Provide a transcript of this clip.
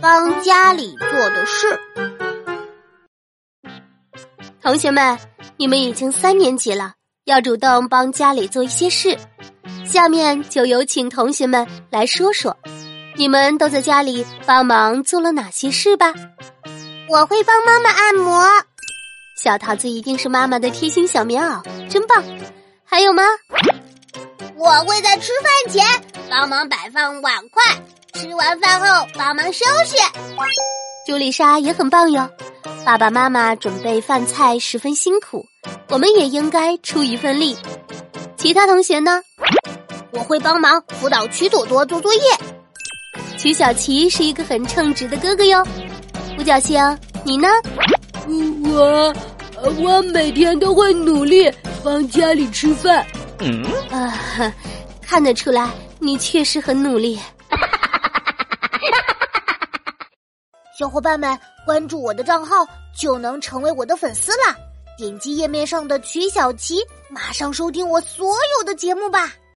帮家里做的事。同学们，你们已经三年级了，要主动帮家里做一些事。下面就有请同学们来说说，你们都在家里帮忙做了哪些事吧？我会帮妈妈按摩。小桃子一定是妈妈的贴心小棉袄，真棒！还有吗？我会在吃饭前帮忙摆放碗筷。吃完饭后帮忙收拾，朱丽莎也很棒哟。爸爸妈妈准备饭菜十分辛苦，我们也应该出一份力。其他同学呢？我会帮忙辅导曲朵朵做作业。曲小琪是一个很称职的哥哥哟。五角星，你呢？我我每天都会努力帮家里吃饭。嗯啊，看得出来你确实很努力。小伙伴们，关注我的账号就能成为我的粉丝啦！点击页面上的曲小琪，马上收听我所有的节目吧。